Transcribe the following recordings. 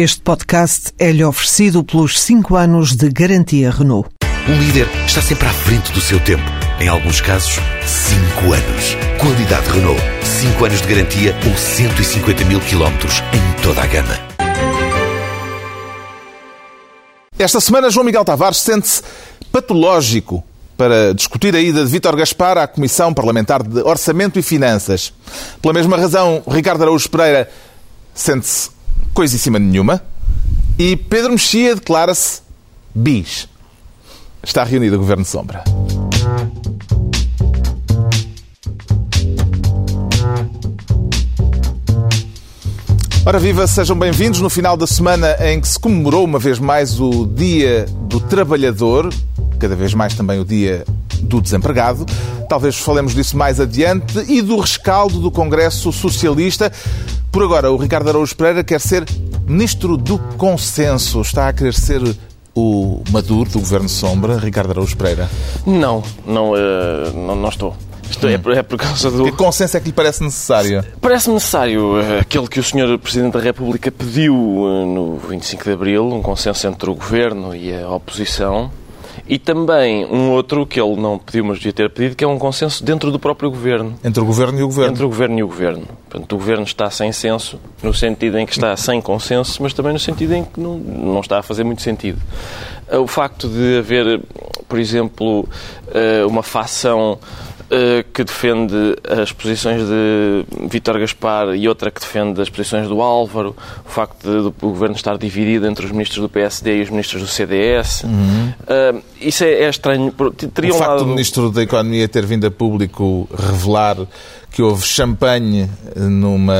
Este podcast é-lhe oferecido pelos 5 anos de garantia Renault. Um líder está sempre à frente do seu tempo. Em alguns casos, 5 anos. Qualidade Renault. 5 anos de garantia ou 150 mil quilómetros em toda a gama. Esta semana, João Miguel Tavares sente-se patológico para discutir a ida de Vítor Gaspar à Comissão Parlamentar de Orçamento e Finanças. Pela mesma razão, Ricardo Araújo Pereira sente-se coisíssima nenhuma. E Pedro Mexia declara-se bis. Está reunido o Governo de Sombra. Ora viva, sejam bem-vindos no final da semana em que se comemorou uma vez mais o Dia do Trabalhador, cada vez mais também o Dia do Desempregado. Talvez falemos disso mais adiante e do rescaldo do Congresso Socialista. Por agora, o Ricardo Araújo Pereira quer ser Ministro do Consenso. Está a querer ser o Maduro do Governo Sombra, Ricardo Araújo Pereira? Não, não, uh, não, não estou. Isto é, por, é por causa do. Que consenso é que lhe parece necessário? Parece necessário uh, aquele que o Sr. Presidente da República pediu uh, no 25 de Abril, um consenso entre o Governo e a oposição. E também um outro que ele não pediu, mas devia ter pedido, que é um consenso dentro do próprio Governo. Entre o Governo e o Governo? Entre o Governo e o Governo. Portanto, o Governo está sem senso, no sentido em que está sem consenso, mas também no sentido em que não, não está a fazer muito sentido. O facto de haver, por exemplo, uma facção que defende as posições de Vítor Gaspar e outra que defende as posições do Álvaro, o facto de, do governo estar dividido entre os ministros do PSD e os ministros do CDS. Uhum. Uh, isso é, é estranho. Teria o facto lado... do Ministro da Economia ter vindo a público revelar que houve champanhe numa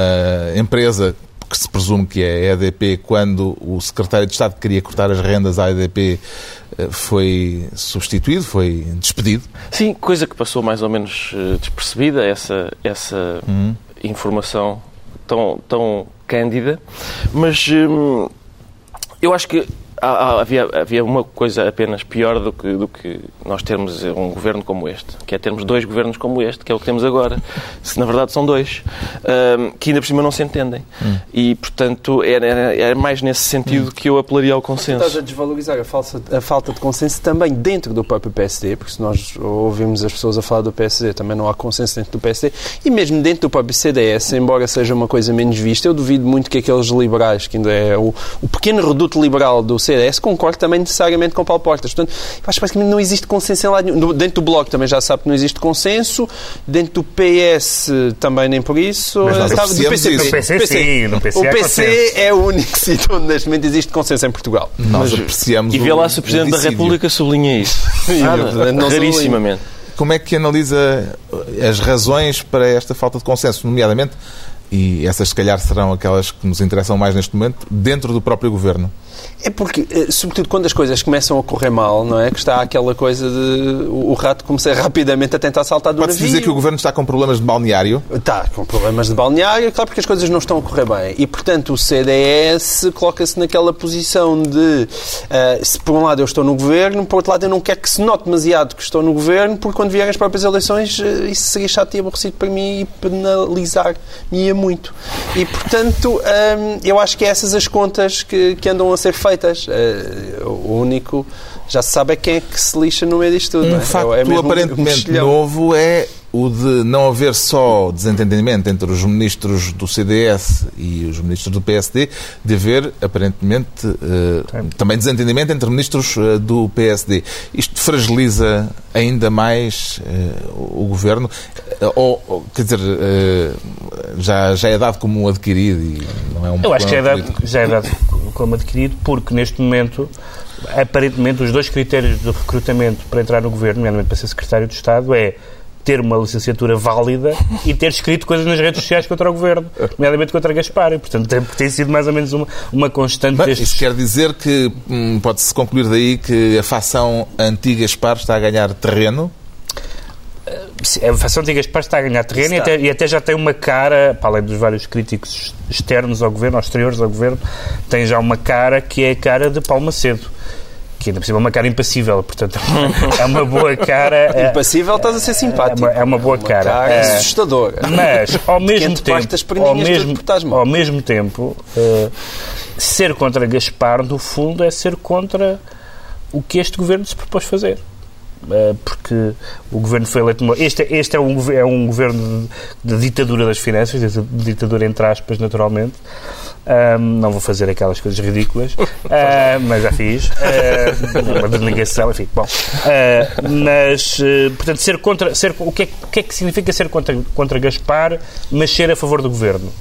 empresa que se presume que é a EDP, quando o secretário de Estado queria cortar as rendas à EDP, eh, foi substituído, foi despedido? Sim, coisa que passou mais ou menos eh, despercebida, essa, essa uhum. informação tão, tão cândida. Mas hum, eu acho que havia, havia uma coisa apenas pior do que, do que nós termos um governo como este, que é termos dois governos como este, que é o que temos agora. Se na verdade são dois, um, que ainda por cima não se entendem. Hum. E, portanto, era, era, mais nesse sentido hum. que eu apelaria ao consenso. Estás a desvalorizar a, falsa, a falta de consenso também dentro do próprio PSD, porque se nós ouvimos as pessoas a falar do PSD, também não há consenso dentro do PSD, e mesmo dentro do próprio CDS, embora seja uma coisa menos vista, eu duvido muito que aqueles liberais, que ainda é o, o pequeno reduto liberal do CDS concordo também necessariamente com Paulo Portas. Portanto, eu acho que basicamente não existe consenso em lado nenhum. Dentro do Bloco também já sabe que não existe consenso. Dentro do PS também nem por isso. Mas nós Sabe, do PC, No PC, sim. No PC o PC é o único sítio onde neste momento existe consenso em Portugal. Nós Mas, apreciamos E vê lá se o Presidente da República sublinha isso. Nada, rarissimamente. Como é que analisa as razões para esta falta de consenso, nomeadamente, e essas se calhar serão aquelas que nos interessam mais neste momento, dentro do próprio Governo? É porque, eh, sobretudo quando as coisas começam a correr mal, não é? Que está aquela coisa de o rato começar rapidamente a tentar saltar do Pode-se dizer que o Governo está com problemas de balneário? Está com problemas de balneário, claro, porque as coisas não estão a correr bem. E, portanto, o CDS coloca-se naquela posição de uh, se por um lado eu estou no Governo, por outro lado eu não quero que se note demasiado que estou no Governo, porque quando vierem as próprias eleições uh, isso seria chato e aborrecido para mim e penalizar-me muito. E, portanto, um, eu acho que é essas as contas que, que andam a ser feitas. Uh, o único, já se sabe, é quem é que se lixa no meio disto tudo. Um não é? facto é aparentemente um novo é o de não haver só desentendimento entre os ministros do CDS e os ministros do PSD, de haver, aparentemente, uh, também desentendimento entre ministros uh, do PSD. Isto fragiliza ainda mais uh, o governo? Ou, quer dizer, já, já é dado como um adquirido e não é um Eu acho que já é, dado, já é dado como adquirido, porque neste momento aparentemente, os dois critérios de recrutamento para entrar no governo, nomeadamente para ser secretário de Estado, é ter uma licenciatura válida e ter escrito coisas nas redes sociais contra o governo, nomeadamente contra Gaspar. E, portanto, tem, tem sido mais ou menos uma, uma constante Mas, Isso quer dizer que hum, pode-se concluir daí que a facção anti-Gaspar está a ganhar terreno? A facção anti-Gaspar está a ganhar terreno e até, e até, já tem uma cara, para além dos vários críticos externos ao governo, exteriores ao governo, tem já uma cara que é a cara de Paulo Macedo que ainda por cima é uma cara impassível, portanto é uma boa cara. É, impassível estás a ser simpático. É uma, é uma boa uma cara. cara é, assustadora. Mas ao mesmo tempo, ao mesmo, ao mesmo tempo, uh, ser contra Gaspar, no fundo, é ser contra o que este governo se propôs fazer. Uh, porque o governo foi eleito. Este, este é, um, é um governo de, de ditadura das finanças, de ditadura entre aspas, naturalmente. Um, não vou fazer aquelas coisas ridículas, uh, mas já fiz. Uh, uma denegação, enfim. Bom, uh, mas, portanto, ser contra. Ser, o, que é, o que é que significa ser contra, contra Gaspar, mas ser a favor do governo?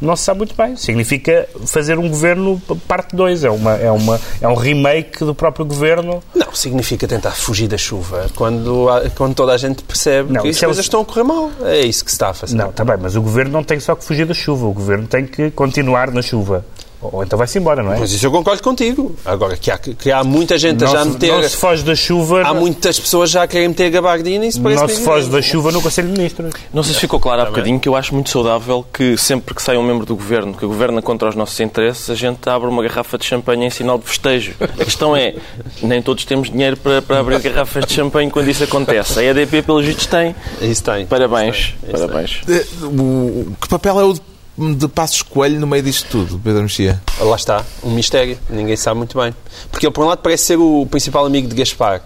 Não se sabe muito bem. Significa fazer um governo parte 2. É, uma, é, uma, é um remake do próprio governo. Não, significa tentar fugir da chuva quando, quando toda a gente percebe não, que as coisas é estão a correr mal. É isso que se está a fazer. Não, está bem, mas o governo não tem só que fugir da chuva. O governo tem que continuar na chuva. Ou então vai-se embora, não é? Mas isso eu concordo contigo. Agora, que há, que há muita gente não a já meter... Não se foge da chuva... Há muitas pessoas já a querem meter gabardina e isso parece Não se foge da chuva no Conselho de Ministros. Não sei se ficou claro há bocadinho que eu acho muito saudável que sempre que sai um membro do Governo que governa contra os nossos interesses, a gente abre uma garrafa de champanhe em sinal de festejo. A questão é, nem todos temos dinheiro para, para abrir garrafas de champanhe quando isso acontece. A EDP, pelos vistos, tem. Isso tem. Parabéns. Isso tem. Isso Parabéns. Tem. Que papel é o de Passos Coelho no meio disto tudo, Pedro Mexia? Lá está, um mistério, ninguém sabe muito bem. Porque ele, por um lado, parece ser o principal amigo de Gaspar,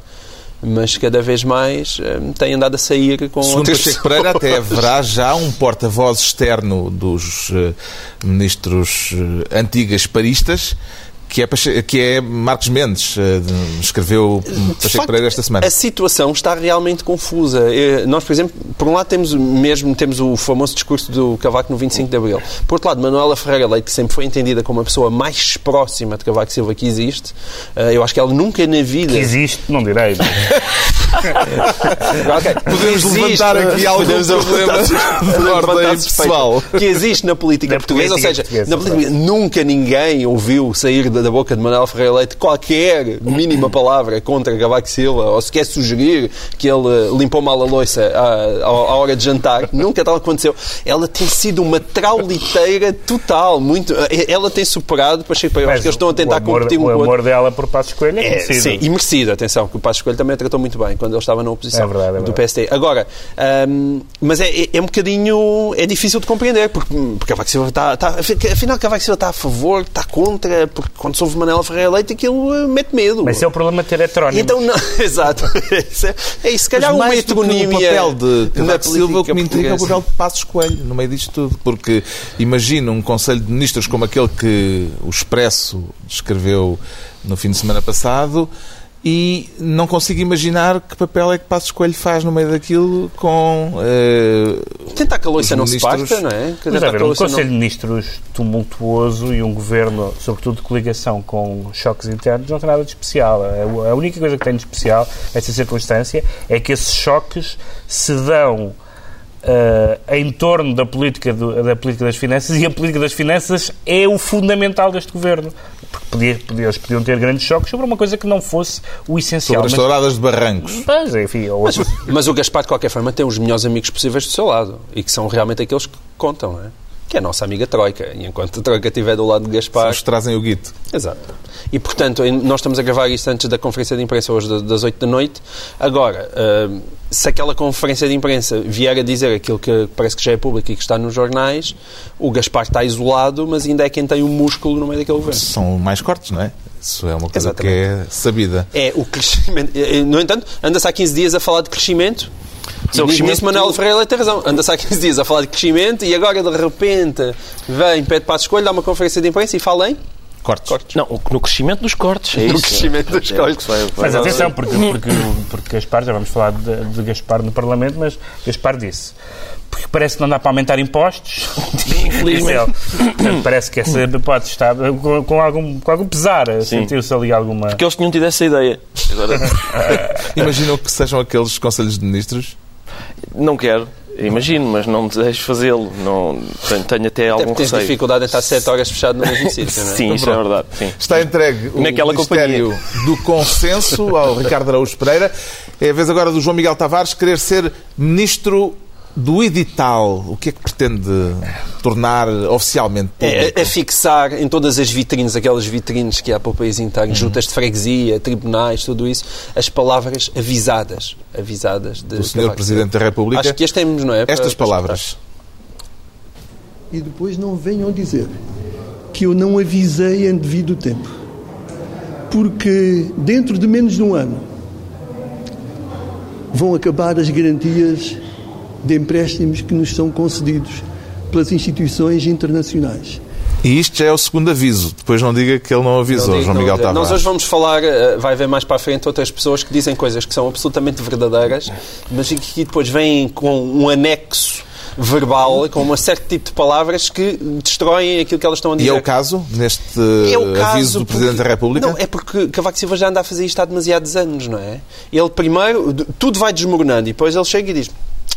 mas cada vez mais um, tem andado a sair com Segundo outras Pacheco Pereira, até haverá já um porta-voz externo dos uh, ministros uh, antigasparistas que é, que é Marcos Mendes, eh, escreveu Pacheco facto, Pereira esta semana. A situação está realmente confusa. Nós, por exemplo, por um lado temos mesmo temos o famoso discurso do Cavaco no 25 de Abril. Por outro lado, Manuela Ferreira Leite, que sempre foi entendida como a pessoa mais próxima de Cavaco Silva que existe, eh, eu acho que ela nunca na vida... Que existe, não direi. okay. Podemos existe, levantar aqui alguns problemas de ordem pessoal. Que existe na política na portuguesa, política ou seja, portuguesa, na política, nunca ninguém ouviu sair da, da boca de Manuel Ferreira Leite qualquer mínima palavra contra Cavaco Silva ou se quer sugerir que ele limpou mal a louça à, à, hora de jantar. Nunca tal aconteceu. Ela tem sido uma trauliteira total. Muito, ela tem superado, para Chico acho que eles estão a tentar amor, competir um o amor dela por Passos Coelho é, é Sim, e merecido. Atenção, que o Passos Coelho também a tratou muito bem quando ele estava na oposição é verdade, é do PST. Agora, mas é, é, é, um bocadinho... É difícil de compreender, porque, porque Cavaco Silva está, está... Afinal, Cavaco Silva está a favor, está contra, porque quando se ouve Manela Ferreira Leite, aquilo uh, mete medo. Mas é o problema de ter heterónimo. Então, não, exato. é isso, se calhar uma heteronímia... o papel de Cavaco Silva, o que me intriga é o papel de Passos Coelho, no meio disto tudo, porque imagino um Conselho de Ministros como aquele que o Expresso descreveu no fim de semana passado, e não consigo imaginar que papel é que Passos Coelho faz no meio daquilo com. Uh, Tentar que a loiça não se parta, não é? Mas, ver, um Conselho não... de Ministros tumultuoso e um governo, sobretudo de coligação com choques internos, não tem nada de especial. A única coisa que tem de especial, essa circunstância, é que esses choques se dão. Uh, em torno da política, do, da política das finanças e a política das finanças é o fundamental deste governo. Porque podia, podia, eles podiam ter grandes choques sobre uma coisa que não fosse o essencial. Sobre as touradas de barrancos. Mas, enfim, ou... mas, mas, o Gaspar, de qualquer forma, tem os melhores amigos possíveis do seu lado e que são realmente aqueles que contam, não é? Que é a nossa amiga Troika. E enquanto a Troika estiver do lado de Gaspar... Os trazem o guito. Exato. E, portanto, nós estamos a gravar isto antes da conferência de imprensa hoje das 8 da noite. Agora, uh, se aquela conferência de imprensa vier a dizer aquilo que parece que já é público e que está nos jornais, o Gaspar está isolado, mas ainda é quem tem o músculo no meio daquele governo. São mais cortes, não é? Isso é uma coisa Exatamente. que é sabida. É o crescimento. No entanto, anda-se há 15 dias a falar de crescimento Seu crescimento... Nisso Manuel Ferreira tem razão. Anda-se há 15 dias a falar de crescimento e agora, de repente, vem, pede para a escolha, dá uma conferência de imprensa e fala em Cortes. cortes. Não, no crescimento dos cortes. É no isso. crescimento dos é cortes. Mas atenção, porque, porque, porque Gaspar, já vamos falar de, de Gaspar no Parlamento, mas Gaspar disse porque parece que não dá para aumentar impostos. Infelizmente. parece que essa hipótese está com, com, algum, com algum pesar. Sentiu-se ali alguma. Porque eles tinham tido essa ideia. Agora... Imaginam que sejam aqueles conselhos de ministros? Não quero. Imagino, mas não desejo fazê-lo. Não, tenho, tenho até algum tens receio. dificuldade em estar 7 horas fechado no mesmo sítio, não é? Sim, então, isso é verdade. Sim. Está entregue o Naquela Ministério companhia. do Consenso ao Ricardo Araújo Pereira. É a vez agora do João Miguel Tavares querer ser Ministro do edital, o que é que pretende tornar oficialmente público? É, a, fixar em todas as vitrines, aquelas vitrines que há para o país inteiro, uhum. juntas de freguesia, tribunais, tudo isso, as palavras avisadas. Avisadas do Sr. Presidente da República. Acho que as temos, não é? Estas para, palavras. E depois não venham dizer que eu não avisei em devido tempo. Porque dentro de menos de um ano vão acabar as garantias de empréstimos que nos são concedidos pelas instituições internacionais. E isto já é o segundo aviso. Depois não diga que ele não avisou, Não digo, João não Miguel. Tavares. Nós hoje vamos falar, eh, vai haver mais para a frente outras pessoas que dizem coisas que são absolutamente verdadeiras, mas que depois vêm com um anexo verbal, com um certo tipo de palavras que destroem aquilo que elas estão a E dizer. é o caso, neste É o caso aviso do porque- Presidente da República? Não, é porque Cavaco Silva já anda a fazer isto há demasiados anos, não é? Ele primeiro, tudo vai desmoronando e depois ele chega e diz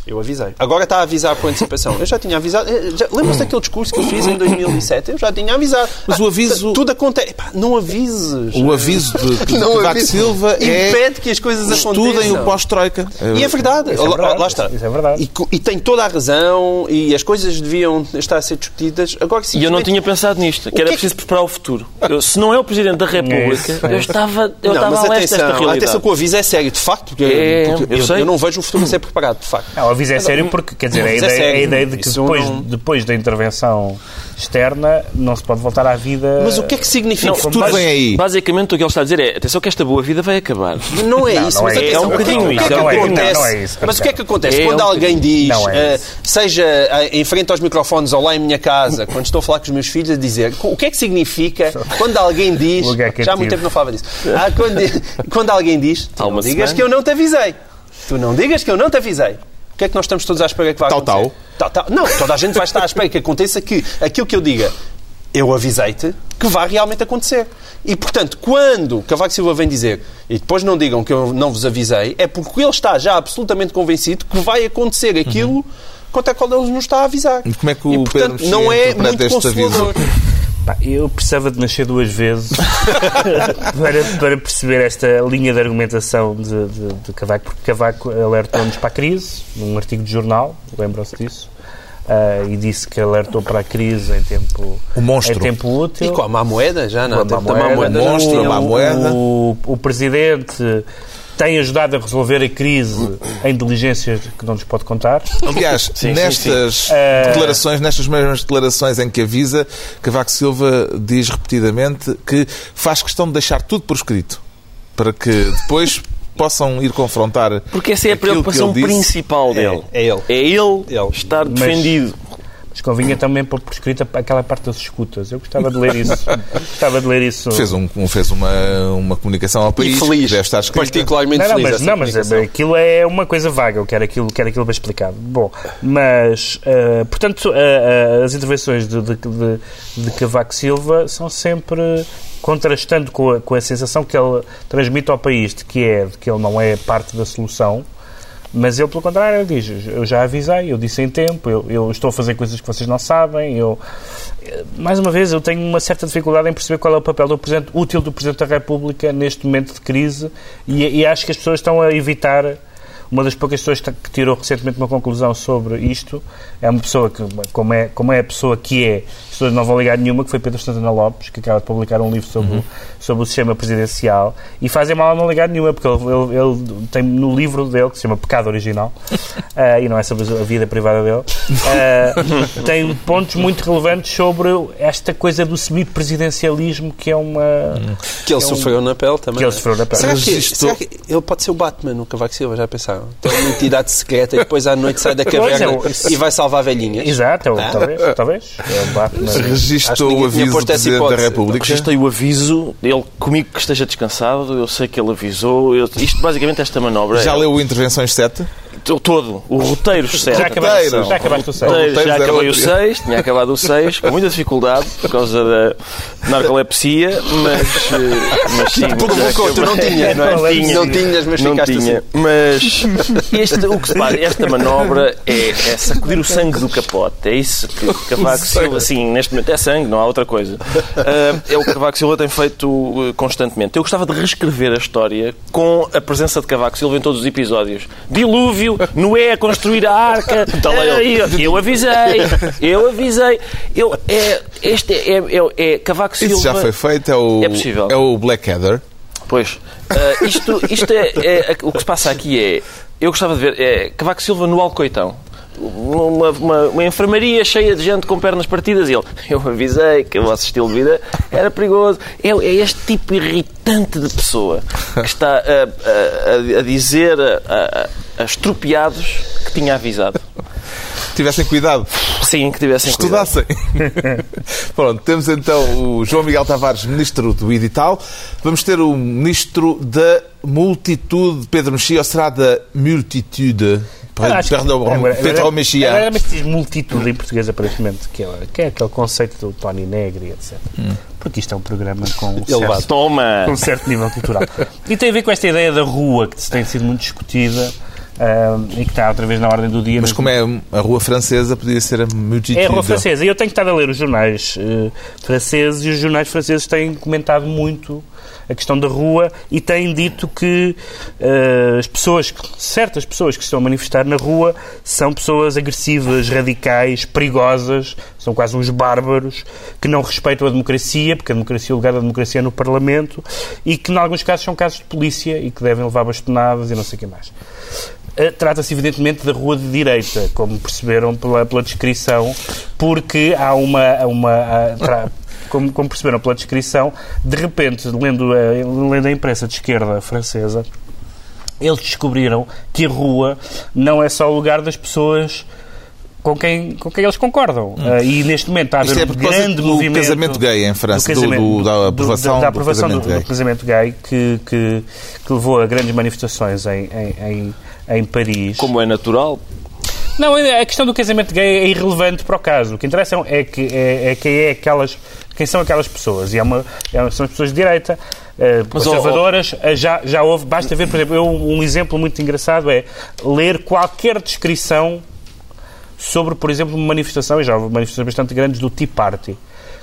eu avisei. Agora está a avisar por antecipação. Eu já tinha avisado. Eh, Lembra-se daquele discurso que eu fiz em 2007? Eu já tinha avisado. Mas o Ah, aviso- Tudo acontece. Epá, não avises. O aviso de, de Não. Silva é Impede que as coisas estudem aconteçam. o pós-Troika. E é verdade. Isso é Lá- verdade. Lá está. Isso é verdade. E, e tem toda a razão e as coisas deviam estar a ser discutidas. Agora, E eu não tinha pensado nisto, que que era é que- preciso preparar o futuro. Eu, se não é o Presidente da República, é eu estava, eu não, estava mas a leste desta atenção, realidade. atenção que o aviso é sério, de facto, porque, É, porque eu eu, sei. eu não vejo o futuro a ser preparado, de facto. Não, o aviso é sério porque, quer dizer, a é ideia, sério. a ideia de que depois, não- depois da intervenção externa não se pode voltar à vida. Mas o que é que significa? Não, futuro vem aí. Basicamente o que ele está a dizer é, atenção que esta boa vida vai acabar. Não é Não, isso, não mas é atenção. É um o bocadinho o que é isso, que é acontece? Não, não é isso, Mas o que é que acontece? É Quando um alguém diz, é isso. seja eh, em frente aos microfones ou lá em minha casa, quando estou a falar com os meus filhos, a dizer o que é que significa quando alguém diz. Já há muito cativo. tempo não falava disso. Ah, quando, quando alguém diz, tu não digas semana. que eu não te avisei. Tu não digas que eu não te avisei. O que é que nós estamos todos à espera que Tal, acontecer? Tal, tal. Não, toda a gente vai estar à espera que aconteça que aquilo que eu diga, eu avisei-te, que vai realmente acontecer. E, portanto, quando Cavaco Silva vem dizer, e depois não digam que eu não vos avisei, é porque ele está já absolutamente convencido que vai acontecer aquilo quanto a qual ele nos está a avisar. E como é que o e, portanto, Pedro não é muito este aviso? Eu precisava de nascer duas vezes para, para perceber esta linha de argumentação de, de, de Cavaco, porque Cavaco alertou-nos para a crise, num artigo de jornal, lembram-se disso, ah, e disse que alertou para a crise em tempo, O monstro. em tempo útil. E com a má moeda, já não. Com a má moeda. já monstro, a má moeda. O, o Presidente tem ajudado a resolver a crise em diligências que não nos pode contar. Aliás, sim, nestas Eh, declarações, nestas mesmas declarações em que avisa, Cavaco Silva diz repetidamente que faz questão de deixar tudo por escrito para que depois possam ir confrontar. Porque essa é a preocupação principal dele. é ele. É ele, Ele. estar defendido. Mas convinha também pôr por escrita aquela parte das escutas. Eu gostava de ler isso. gostava de ler isso. Fez, um, fez uma, uma comunicação ao país que feliz. deve estar escrita. Particularmente Não, não, feliz. mas, não, mas aquilo é uma coisa vaga, eu quero aquilo, quero aquilo bem explicado. Bom, mas, eh, portanto, eh, eh, as intervenções de, de, de, de Cavaco Silva são sempre contrastando com a, com a sensação que ele transmite ao país de que é de que ele não é parte da solução, mas ele, pelo contrário, diz: Eu já avisei, eu disse em tempo, eu, eu estou a fazer coisas que vocês não sabem. Eu... Mais uma vez, eu tenho uma certa dificuldade em perceber qual é o papel do Presidente, útil do Presidente da República neste momento de crise e, e acho que as pessoas estão a evitar. Uma das poucas pessoas que tirou recentemente uma conclusão sobre isto é uma pessoa que, como é, como é a pessoa que é, pessoas não vão ligar nenhuma, que foi Pedro Santana Lopes, que acaba de publicar um livro sobre, o, sobre o sistema presidencial, e fazem mal a não ligar nenhuma, porque ele, ele- ele tem no livro dele, que se chama Pecado Original, ah, e não é sobre a vida privada dele, ah, tem pontos muito relevantes sobre esta coisa do semipresidencialismo, que é uma. Que ele é um- sofreu na pele também. que ele é? sofreu na pele. Será que, será que ele pode ser o Batman, o Cavaco Silva, já pensaram? Tem uma entidade secreta e depois à noite sai da Pois é, caverna e vai salvar velhinhas. Exato, Ah. talvez, talvez. É Registou ninguém o aviso do Presidente da. República. Registrei o aviso, ele comigo que esteja descansado, eu sei que ele avisou. eu- isto basicamente esta manobra. Já é, leu o Intervenções 7? To- todo, o roteiro certo. Já acabaste, Roteiro. já acabaste o Roteiro, sério. Roteiro já era acabei o outro. 6, tinha acabado o 6, com muita dificuldade, por causa da narcolepsia, mas, eh, mas sim. já Provocou, tu não acabei. tinhas, não, não é? tinha, Não tinhas, mas não ficaste tinha. assim. Mas este, o que se passa, esta manobra é, é sacudir o sangue do capote. É isso que o Cavaco Silva, assim, neste momento é sangue, não há outra coisa. Ah, é o que Cavaco Silva tem feito eh, constantemente. Eu gostava de reescrever a história com a presença de Cavaco Silva em todos os episódios. Dilúvio, Noé a construir a arca. ele. Ah, eu, avisei, eu avisei. Eu, é, este é, é, é Cavaco Silva. Isso já foi feito, é o, É possível. é o Blackadder. Pois. Ah, isto isto é, é- O que se passa aqui é. Eu gostava de ver. É Cavaco Silva no Alcoitão. Uma, uma, uma enfermaria cheia de gente com pernas partidas. E ele, eu avisei que o vosso estilo de vida era perigoso. É, é este tipo irritante de pessoa que está a, a, a dizer a, a, estropiados que tinha avisado. Tivessem cuidado. Sim, que tivessem cuidado. Estudassem. Pronto, temos então o João Miguel Tavares, ministro do edital. Vamos ter o ministro da multitude, Pedro Mexia, ou será da multitude? Acho que- Perdão, agora- Pedro agora- Mexia. agora Mas diz multitude em português, aparentemente, que é, que é aquele conceito do Tony Negri, etc. Porque isto é um programa com um certo, Toma! com um certo nível cultural. E tem a ver com esta ideia da rua, que tem sido muito discutida e que está outra vez na ordem do dia. Mas Mas como é a rua francesa, podia ser a multitude. É a rua francesa. E eu tenho estado a ler os jornais eh, franceses e os jornais franceses têm comentado muito a questão da rua e têm dito que eh, as pessoas, certas pessoas que estão a manifestar na rua são pessoas agressivas, radicais, perigosas, são quase uns bárbaros, que não respeitam a democracia, porque a democracia, o lugar da democracia é no Parlamento, e que, em alguns casos, são casos de polícia e que devem levar bastonadas e não sei o que mais. Uh, Trata-se, evidentemente, da rua de direita, como perceberam pela, pela descrição, porque há uma. uma tra- como, como perceberam pela descrição, de repente, lendo a, lendo a imprensa de esquerda francesa, eles descobriram que a rua não é só o lugar das pessoas com quem, com quem eles concordam. Uh, e neste momento está a haver é um grande do movimento. casamento gay em França, do- do- da aprovação da do aprovação do, casamento gay. do casamento gay, que, que, que levou a grandes manifestações em, em, em, em Paris. Como é natural, Não, a questão do casamento gay é irrelevante para o caso. O que interessa é que é, é quem é aquelas, quem são aquelas pessoas. E é uma, é- são as pessoas de direita, eh, conservadoras. eh, Já, já houve, basta ver, por exemplo, eu, um exemplo muito engraçado é ler qualquer descrição sobre, por exemplo, uma manifestação, e já houve manifestações bastante grandes do Tea Party.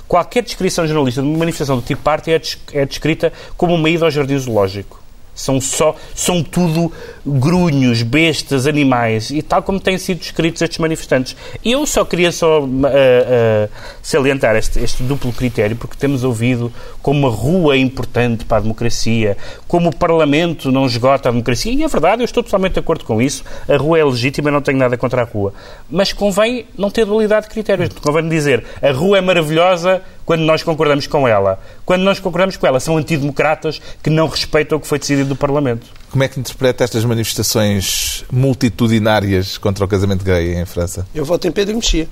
Qualquer descrição jornalista de uma manifestação do Tea Party é, des- é descrita como uma ida ao jardim zoológico. São só, são tudo grunhos, bestas, animais, e tal como têm sido descritos estes manifestantes. Eu só queria só ah, ah, salientar este, este duplo critério, porque temos ouvido como a rua é importante para a democracia, como o Parlamento não esgota a democracia, e é verdade, eu estou totalmente de acordo com isso, a rua é legítima, não tenho nada contra a rua. Mas convém não ter dualidade de critérios, convém dizer a rua é maravilhosa quando nós concordamos com ela. Quando nós concordamos com ela, são antidemocratas que não respeitam o que foi decidido do Parlamento. Como é que interpreta estas manifestações multitudinárias contra o casamento gay em França? Eu voto em Pedro Mexia.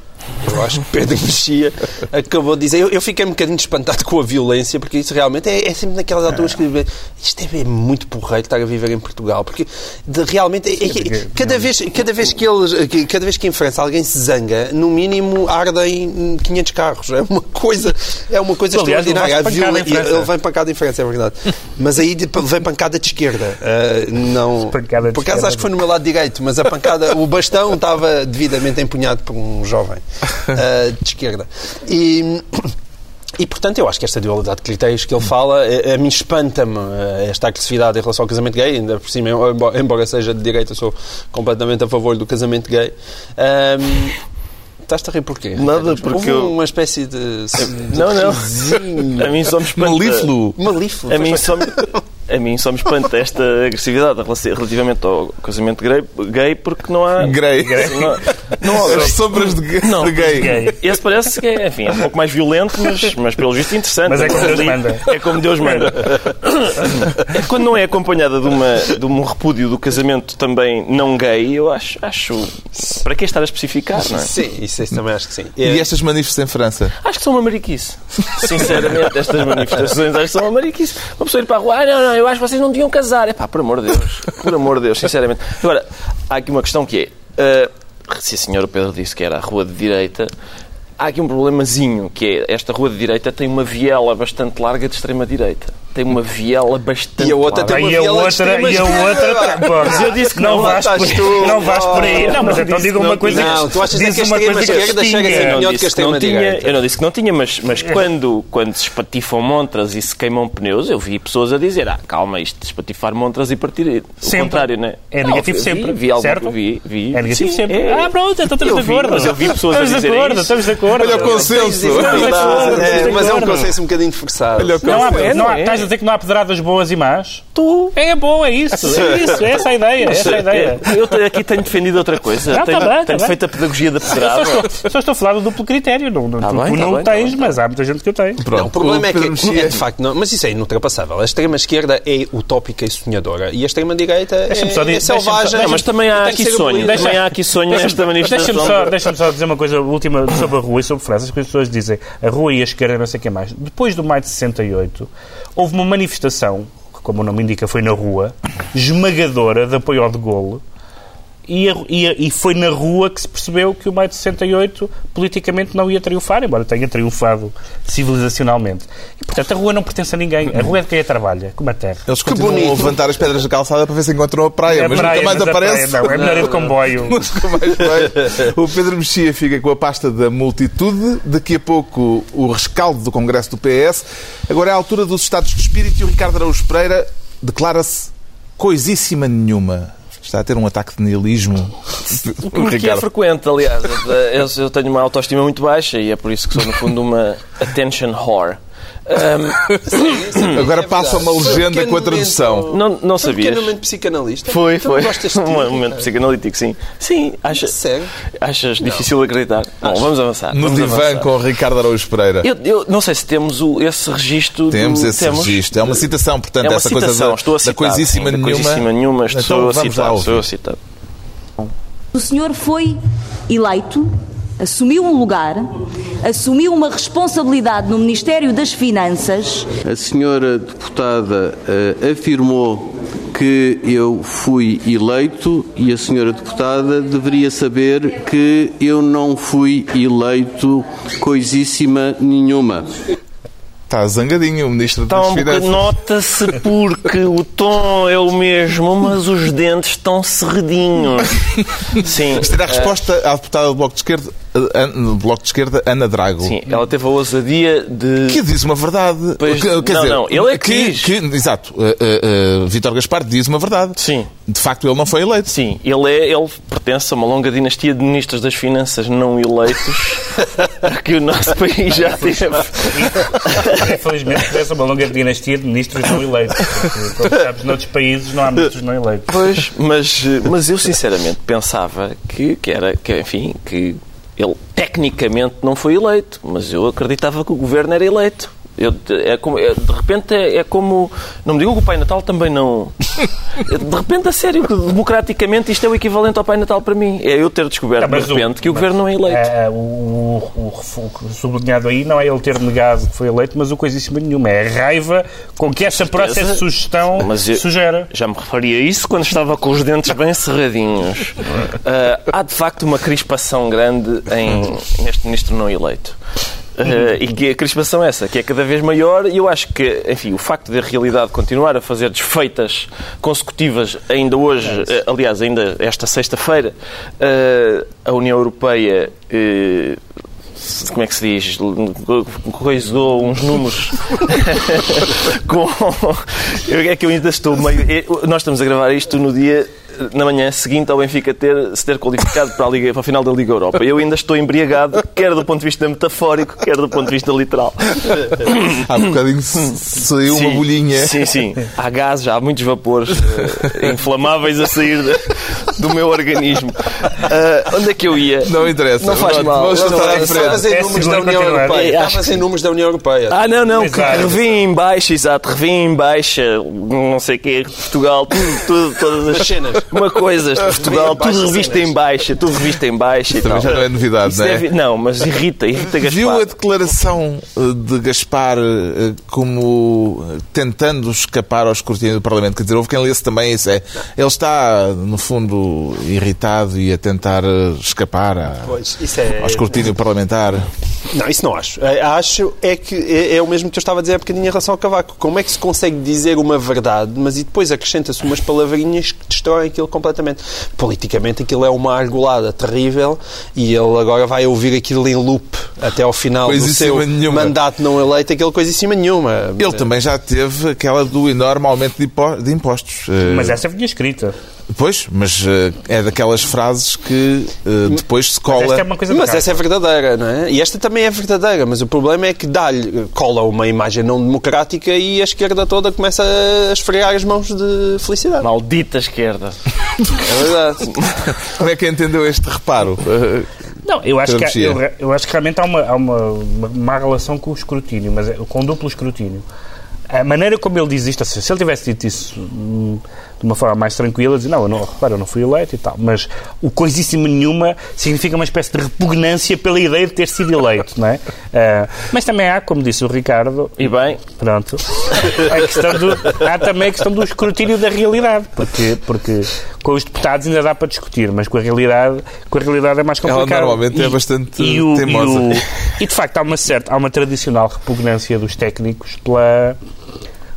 Eu acho que Pedro Mexia acabou de dizer. Eu, eu fiquei um bocadinho espantado com a violência, porque isso realmente é, é sempre naquelas alturas que isto é muito porreiro estar a viver em Portugal, porque de- realmente é- é cada, vez, cada, vez que eles, cada vez que em França alguém se zanga, no mínimo ardem 500 carros. É uma coisa, é uma coisa Aliás, extraordinária. Ele vem pancada em França, é verdade. Mas aí vem pancada de esquerda. Ah, não, Pancada de por acaso acho que foi no meu lado direito, mas a pancada, o bastão estava devidamente empunhado por um jovem ah, de esquerda. E. E, portanto, eu acho que esta dualidade de critérios que ele fala, a, a mim espanta-me eh, esta agressividade em relação ao casamento gay, ainda por cima, embora, embora seja de direita, sou completamente a favor do casamento gay. Ahm, Estás-te a rir porquê? Nada, Houve porque eu- uma espécie de... Não, não. A mim só me espanta. Malífluo. Malífluo. A mim só me, a mim só me espanta esta agressividade relativamente ao casamento gay, gay porque não há. Grey. Não, não há- As sombras de gay. Não, de gay. Gay. Esse parece que é, enfim, é um pouco mais violento, mas, mas pelo visto interessante. Mas é como Deus manda. É como Deus manda. É quando não é acompanhada de, uma, de um repúdio do casamento também não gay, eu acho. acho para que estar a especificar, não é? Sim, isso, isso também acho que sim. E estas manifestações em França? Acho que são uma mariquice. Sinceramente, estas manifestações acho que são uma mariquice. Uma pessoa ir para a rua, ah, não, não, eu acho que vocês não deviam casar. É pá, por amor de Deus. Por amor de Deus, sinceramente. Agora, há aqui uma questão que é, ah, se a senhora Pedro disse que era a rua de direita, há aqui um problemazinho, que é, esta rua de direita tem uma viela bastante larga de extrema-direita. Tem uma viela bastante E a outra larga. tem uma e a viela outra, extrema e a outra, Mas eu disse que não não, vais por tu. não vais por aí. Não, mas Não então diga que uma não coisa. tinha. Não, tu achas é diz que a uma extrema coisa que esquerda chega a ser tinha. melhor Eu do que a que não extrema-direita. eu não disse que não tinha, mas, mas quando, quando se espatifam montras e se queimam pneus, eu vi pessoas a dizer: ah, calma, isto de espatifar montras e partir. O Sempre. contrário, não é? É Não, negativo sempre, Vi, algo, certo? Vi, vi. É negativo sempre. é. Ah, pronto, então estamos de acordo. mas eu vi pessoas a estamos de acordo, estamos de acordo. Olha o consenso. É, mas é um consenso um bocadinho forçado. Olha o Não há, consenso. não é. estás, dizer que não há pedradas boas e más? Tu. É bom, é isso. É isso, é essa a ideia. É essa a ideia. Eu aqui tenho defendido outra coisa. Não, tenho tá bem, tá tenho bem. feito a pedagogia da Eu só, pedrada. estou, eu só estou a falar do duplo critério. Não, não, Tá tu bem, não tá o bem, tá tens, bem. mas há muita gente que o tem. Pronto, Não, o problema é que é de facto, não, mas isso é inultrapassável. A extrema-esquerda é utópica e sonhadora e a extrema-direita é, Deixa-me só é dizer- deixa-me só- selvagem. Não, mas também há aqui sonho. Também há aqui sonho nesta manifestação. Deixa-me só, deixa só dizer uma coisa última sobre a rua e sobre França, que as pessoas dizem a rua e a esquerda, não sei o que mais. Depois do maio de 68, houve uma manifestação, que como o nome indica foi na rua, esmagadora de apoio ao de Gaulle, e, e e foi na rua que se percebeu que o maio de 68 politicamente não ia triunfar, embora tenha triunfado civilizacionalmente. E, portanto, a rua não pertence a ninguém. A rua é de quem a trabalha, como a terra. Eles continuam a levantar as pedras da calçada para ver se encontram a praia, É mas praia, nunca mais mas aparece. praia não, é melhor ir de comboio. O Pedro Mexia fica com a pasta da multitude. Daqui a pouco o rescaldo do Congresso do PS. Agora é a altura dos estados de espírito e o Ricardo Araújo Pereira declara-se coisíssima nenhuma. Está a ter um ataque de nihilismo. O que é frequente, aliás. Eu, eu tenho uma autoestima muito baixa e é por isso que sou, no fundo, uma attention whore. Ahm, Agora É passa uma legenda com a tradução. momento- não, não Foi um sabias? pequeno momento psicanalista. Foi, foi. gostas de ti, Um momento psicanalítico, sim. Sim, achas, Sério? achas difícil acreditar? Bom, vamos avançar. No vamos divã avançar. com o Ricardo Araújo Pereira. Eu, eu não sei se temos o, esse registro. Temos do, esse registro. É uma citação, portanto, É uma essa citação, coisa da, estou a da citar. coisíssima sim, da nenhuma. coisíssima nenhuma, estou Então, a citar. Estou a citar. O senhor foi eleito, assumiu um lugar, assumiu uma responsabilidade no Ministério das Finanças. A senhora deputada eh, afirmou que eu fui eleito e a senhora deputada deveria saber que eu não fui eleito coisíssima nenhuma. Está zangadinho o Ministro das Então, porque Finanças. nota-se porque o tom é o mesmo, mas os dentes estão cerradinhos. Sim. Isto era a resposta à deputada do Bloco de Esquerda, eh, do Bloco de Esquerda Ana Drago. Sim, ela teve a ousadia de. Que diz uma verdade. Pois, Que- quer não, dizer, não, ele é que que, diz. que- Exato. Uh, uh, uh, Vítor Gaspar diz uma verdade. Sim. De facto, ele não foi eleito. Sim, ele, é, ele pertence a uma longa dinastia de ministros das Finanças não eleitos que o nosso país já teve. Infelizmente, parece uma longa dinastia de ministros não eleitos. Porque, como sabes, noutros países não há ministros não eleitos. Pois, mas, mas eu sinceramente pensava que, que era, que, enfim, que ele tecnicamente não foi eleito, mas eu acreditava que o governo era eleito. Eu, é como, é- de repente é, é como. Não me digam que o Pai Natal também não. De repente, a sério, que democraticamente isto é o equivalente ao Pai Natal para mim. É eu ter descoberto Não, mas de o- repente que o governo não é eleito. É, o, o, o o sublinhado aí não é ele ter negado que foi eleito, mas o coisíssima nenhuma. É a raiva com que esta própria sugestão Mas eu- sugere. Já me referi a isso quando estava com os dentes bem cerradinhos. Ah, há de facto uma crispação grande em, neste ministro não eleito. Ah, e que a crispação é essa, que é cada vez maior, e eu acho que, enfim, o facto de a realidade continuar a fazer desfeitas consecutivas ainda hoje, eh, aliás, ainda esta sexta-feira, ah, a União Europeia eh, como é que se diz? Coisou uns números com. É que eu ainda estou meio. Nós estamos a gravar isto no dia. Na manhã seguinte ao Benfica ter, se ter qualificado para a, Liga, para a final da Liga Europa. Eu ainda estou embriagado, quer do ponto de vista metafórico, quer do ponto de vista literal. Há bocadinho saiu uma bolhinha. Sim, sim. Há gases, há muitos vapores eh, inflamáveis a sair de- do meu organismo. Ah, onde é que eu ia? Não interessa. Não faz mal. Vamos Não, é- Estavas em É números seguro da União. Europeia. É, Estavas em números da União Europeia. Ah, não, não, que Exato. revi em baixa, exato, revi em baixa, não sei o quê, Portugal, tudo, tudo, todas as As cenas. Uma coisa, Portugal, tudo revisto cenas. em baixa, tudo revisto em baixa e Também tal. já não é novidade, Isso não é? deve- não, mas irrita, irrita Viu a Gaspar. declaração eh, de Gaspar eh, como eh, tentando escapar ao escrutínio do Parlamento? Quer dizer, houve quem lesse também isso. É, ele está, no fundo, irritado e a tentar escapar a- Pois, isso é... ao escrutínio parlamentar. Não, isso não acho. Acho é que é, é o mesmo que eu estava a dizer há bocadinho em relação ao Cavaco. Como é que se consegue dizer uma verdade, mas e depois acrescenta-se umas palavrinhas que destroem aquilo completamente? Politicamente aquilo é uma argolada terrível e ele agora vai ouvir aquilo em loop até ao final do Coisíssima seu nenhuma. mandato não eleito, aquele coisíssima nenhuma. Ele também já teve aquela do enorme aumento de impostos. Eh, Mas essa vinha escrita. Pois, mas eh, é daquelas frases que eh, depois se cola. Esta é uma coisa Mas essa é verdadeira, não é? E esta também é verdadeira, mas o problema é que dá-lhe, cola uma imagem não democrática e a esquerda toda começa a esfregar as mãos de felicidade. Maldita esquerda. É verdade. Como é que entendeu este reparo? Não, eu acho, que eu, eu acho que realmente há uma, há uma, uma má relação com o escrutínio, mas é, com o duplo escrutínio. A maneira como ele diz isto, assim, se ele tivesse dito isso hum, de uma forma mais tranquila, dizer, não, eu não, repara, eu não fui eleito e tal, mas o coisíssima nenhuma significa uma espécie de repugnância pela ideia de ter sido eleito, não é? Ah, mas também há, como disse o Ricardo, E bem, Pronto. A questão do, há também a questão do escrutínio da realidade, porque, porque com os deputados ainda dá para discutir, mas com a realidade, com a realidade é mais Ela complicado. normalmente é bastante teimosa. E, o- e, de facto há uma certa, há uma tradicional repugnância dos técnicos pela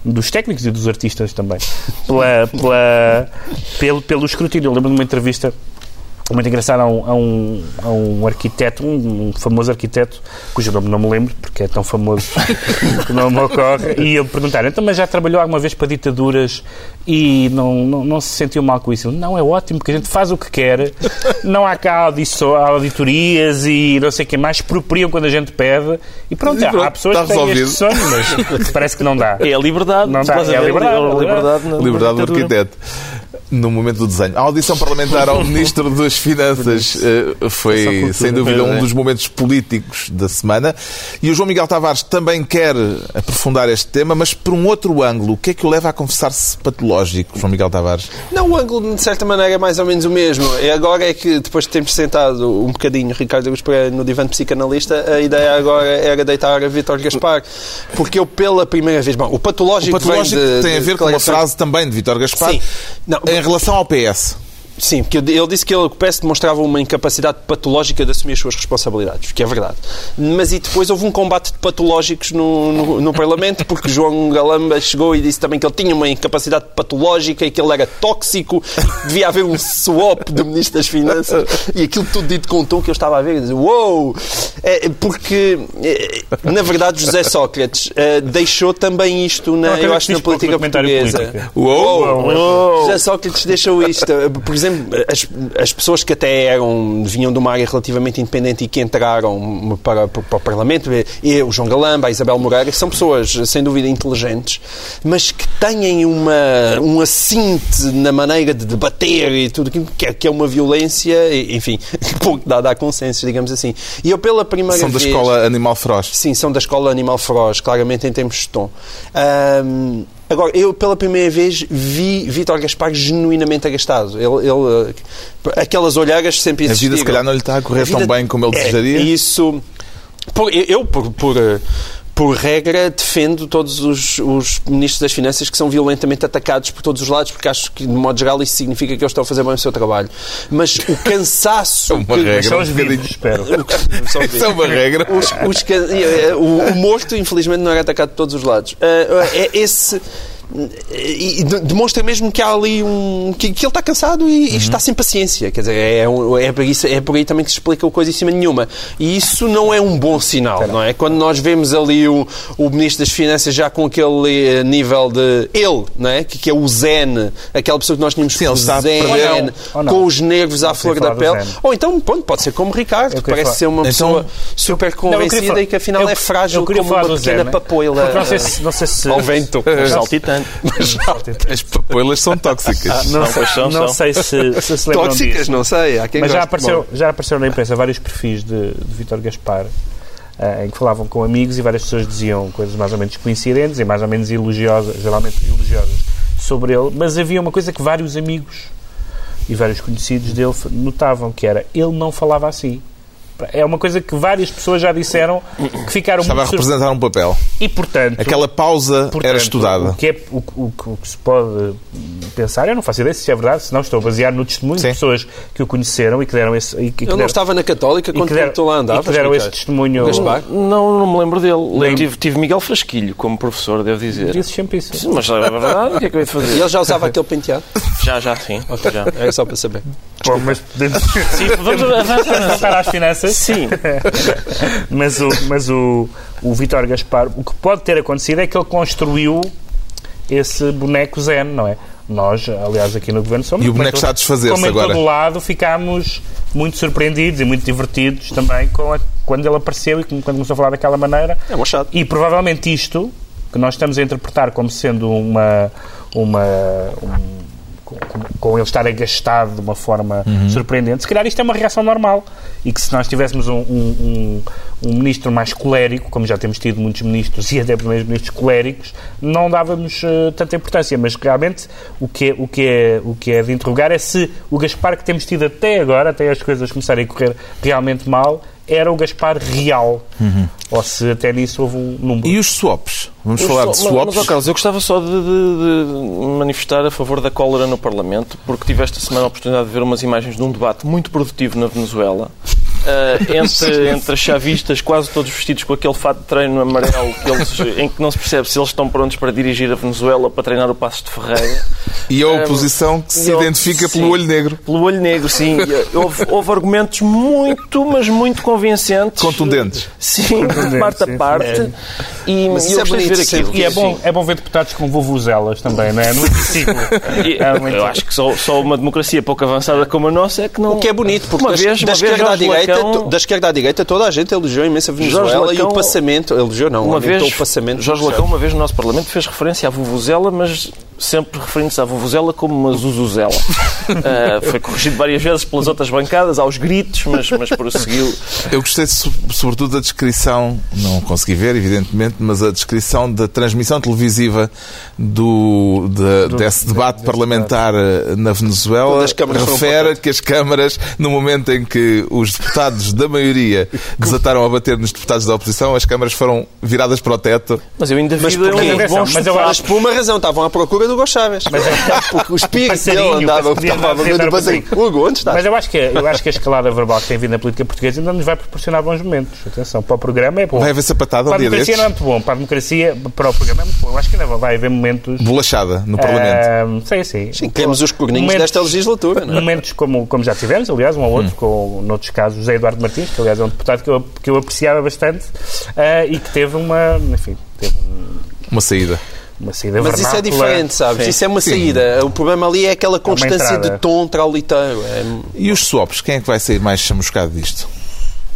dos técnicos e dos artistas também pela, pela, pelo, pelo escrutínio. Eu lembro de uma entrevista muito engraçada a um, a um, a um arquiteto, um, um famoso arquiteto, cujo nome não me lembro, porque é tão famoso que não me ocorre, e ele perguntar, então, mas já trabalhou alguma vez para ditaduras e não, não, não se sentiu mal com isso? Ele, Não, é ótimo, porque a gente faz o que quer, não há cá audiço- auditorias e não sei o que mais, expropriam quando a gente pede, e pronto, E há- pronto, há pessoas que têm resolvido. este sonho, mas parece que não dá. é a liberdade. Não dá, é a liberdade, A é a liberdade, na- na Liberdade do arquiteto. No momento do desenho. A audição parlamentar ao Ministro das Finanças eh, foi, sem dúvida, um É. dos momentos políticos da semana. E o João Miguel Tavares também quer aprofundar este tema, mas por um outro ângulo. O que é que o leva a confessar-se patológico, João Miguel Tavares? Não, o ângulo, de certa maneira, é mais ou menos o mesmo. É agora é que, depois de termos sentado um bocadinho Ricardo Agus Pereira no divã de psicanalista, a ideia agora era deitar a Vítor Gaspar. Porque eu, pela primeira vez... Bom, o O patológico, patológico vem de, tem a de ver com uma frase também de Vítor Gaspar Sim. Não, em relação ao PS. Sim, porque ele disse que ele, que o PS demonstrava uma incapacidade patológica de assumir as suas responsabilidades, que é verdade. Mas e depois houve um combate de patológicos no, no, no Parlamento, porque João Galamba chegou e disse também que ele tinha uma incapacidade patológica e que ele era tóxico, devia haver um swap do Ministro das Finanças, e aquilo tudo dito com um tom que eu estava a ver e dizer, uou! É, porque, é, na verdade, José Sócrates é, deixou também isto, na, É eu acho, na pouco política portuguesa. Uou! José Sócrates deixou isto. Por exemplo, as, as pessoas que até eram, vinham de uma área relativamente independente e que entraram para, para o Parlamento, e o João Galamba, a Isabel Moreira, são pessoas, sem dúvida, inteligentes, mas que têm uma, um assinte na maneira de debater e tudo aquilo que é, que é uma violência, enfim, pouco dada a consenso, digamos assim. E eu, pela primeira São da vez... escola Animal Feroz. Sim, são da escola Animal Feroz, claramente em termos de tom. Ahm, agora, eu pela primeira vez vi Vítor Gaspar genuinamente agastado. Ele, ele, eh, aquelas olharas sempre A existiram. vida, se calhar, não lhe está a correr A tão bem como ele é, desejaria. Isso. Por- eu, por, por, eh, por regra, defendo todos os, os ministros das Finanças que são violentamente atacados por todos os lados, porque acho que, de modo geral, isso significa que eles estão a fazer bem o seu trabalho. Mas o cansaço. É uma que- regra. São os vivos, espero. Isso é uma regra. os- os eh, o, o morto, infelizmente, não era atacado de todos os lados. Ah, é esse. E e de- demonstra mesmo que há ali um. que, que ele está cansado e, e está sem paciência. Quer dizer, é, um- é, por isso, é por aí também que se explica o coisa em cima nenhuma. E isso não é um bom sinal, não é? Quando nós vemos ali o, o Ministro das Finanças já com aquele eh, nível de. ele, não é? Que, que é o Zen, aquela pessoa que nós tínhamos Sim, a Zen, Ou não, ou com os nervos à flor da pele. Ou então, pronto, pode ser como Ricardo, que parece falar- ser uma Então, pessoa super eu queria convencida e que afinal eu- é frágil como uma pequena Zen, papoila Não sei se. Não sei se ao vento. Saltitante. As papoilas são tóxicas. Não, Não, sei, são, não são. sei se, se se lembram Tóxicas, disso. não sei. Há quem Mas já goste. apareceu, já apareceu na imprensa vários perfis de, de Vítor Gaspar eh, em que falavam com amigos e várias pessoas diziam coisas mais ou menos coincidentes e mais ou menos elogiosas, geralmente elogiosas, sobre ele, mas havia uma coisa que vários amigos e vários conhecidos dele notavam, que era ele não falava assim. É uma coisa que várias pessoas já disseram que ficaram Estava a muito sur- representar um papel. E, portanto... Aquela pausa Portanto, era estudada. O que, é, o, o- o que se pode hum, pensar, eu não faço ideia se isso é verdade, senão estou a basear no testemunho Sim. de pessoas que o conheceram e que deram esse. E que, que Ele não deram- estava na Católica e quando deram- tu lá e andavas. que deram esse testemunho. Gaspar? Não, não me lembro dele. Lembro. Tive, tive Miguel Frasquilho como professor, devo dizer. Dizes sempre isso. Sim, Mas é verdade, o que é que eu ia E fazer? ele já usava aquele penteado? Já, já, sim. Já. Era só para saber. Bom, mas podemos Sim, vamos avançar. às finanças. Sim. mas o, mas o, o Vítor Gaspar, o que pode ter acontecido é que ele construiu esse boneco zen, não é? Nós, aliás, aqui no Governo somos... E o boneco está a desfazer-se Como em agora. todo lado, ficámos muito surpreendidos e muito divertidos também com a- quando ele apareceu e quando começou a falar daquela maneira. É um achado. E provavelmente isto, que nós estamos a interpretar como sendo uma. uma um- com, ele estar agastado de uma forma surpreendente, se calhar isto é uma reação normal. E que se nós tivéssemos um, um, um- um ministro mais colérico, como já temos tido muitos ministros e até primeiros ministros coléricos, não dávamos eh, tanta importância. Mas realmente o que, é, o, que é, o que é de interrogar é se o Gaspar que temos tido até agora, até as coisas começarem a correr realmente mal, era o Gaspar real. Ou se até nisso houve um número. E os swaps? Vamos Os falar de swa- mas- swaps. Mas, ó Carlos, eu gostava só de, de- de manifestar a favor da cólera no Parlamento, porque tive esta semana a oportunidade de ver umas imagens de um debate muito produtivo na Venezuela. Ah, entre, entre chavistas, quase todos vestidos com aquele fato de treino amarelo que eles, em que não se percebe se eles estão prontos para dirigir a Venezuela para treinar o Passos de Ferreira. E a Ah, oposição que se identifica sim. pelo olho negro. Pelo olho negro, sim. E Houve, houve argumentos muito, mas muito convincentes. Contundentes. Sim, de parte sim, a parte. E, Mas e isso eu é gostei de bonito ver aquilo. E é bom, é bom ver deputados com vuvuzelas também, não é? No hemiciclo. E, É eu acho que só, só uma democracia pouco avançada como a nossa é que não. O que é bonito, porque uma da, vez, da uma vez Jorge Lacão- da esquerda à direita, toda a gente elogiou imenso a Venezuela Jorge e o Lacão- passamento. Elogiou não, Uma vez, o passamento. Jorge Lacão, uma vez no nosso Parlamento, fez referência à Vuvuzela, mas sempre referindo-se à Vuvuzela como uma Zuzuzela. Ah, foi corrigido várias vezes pelas outras bancadas, aos gritos, mas, mas prosseguiu. Eu gostei so- sobretudo da descrição, não consegui ver, evidentemente, mas a descrição da transmissão televisiva do, de- desse debate parlamentar eh, na Venezuela refere que as câmaras, no momento em que os deputados da maioria desataram a bater nos deputados da oposição, as câmaras foram viradas para o teto. Mas eu ainda Mas vi um Mas eu Mas acho por uma razão, estavam à procura do Hugo Chávez. Porque o espírito passarinho, dele andava, podia estava a andar ver a do passarinho. Hugo, onde estás? Mas eu acho, que, eu acho que a escalada verbal que tem vindo na política portuguesa ainda nos vai proporcionar bons momentos. Atenção, para o programa é bom. Vai haver sapatada um para a democracia não é muito bom. Para a democracia, para o programa é muito bom. Eu acho que ainda vai haver momentos. Bolachada no Parlamento. ah, sim, sim. Sim, queremos os corninhos Momentos- desta legislatura. Não é? Momentos como, como já tivemos, aliás, um ou outro, com, noutros casos, José Eduardo Martins, que aliás é um deputado que eu, que eu apreciava bastante ah, e que teve uma, enfim, teve um- Uma saída. Uma saída Mas isso é vernácula. diferente, sabes? Sim. Isso é uma saída. O problema ali é aquela constância entrada. de tom trauliteiro. É... E os swaps? Quem é que vai sair mais chamuscado disto?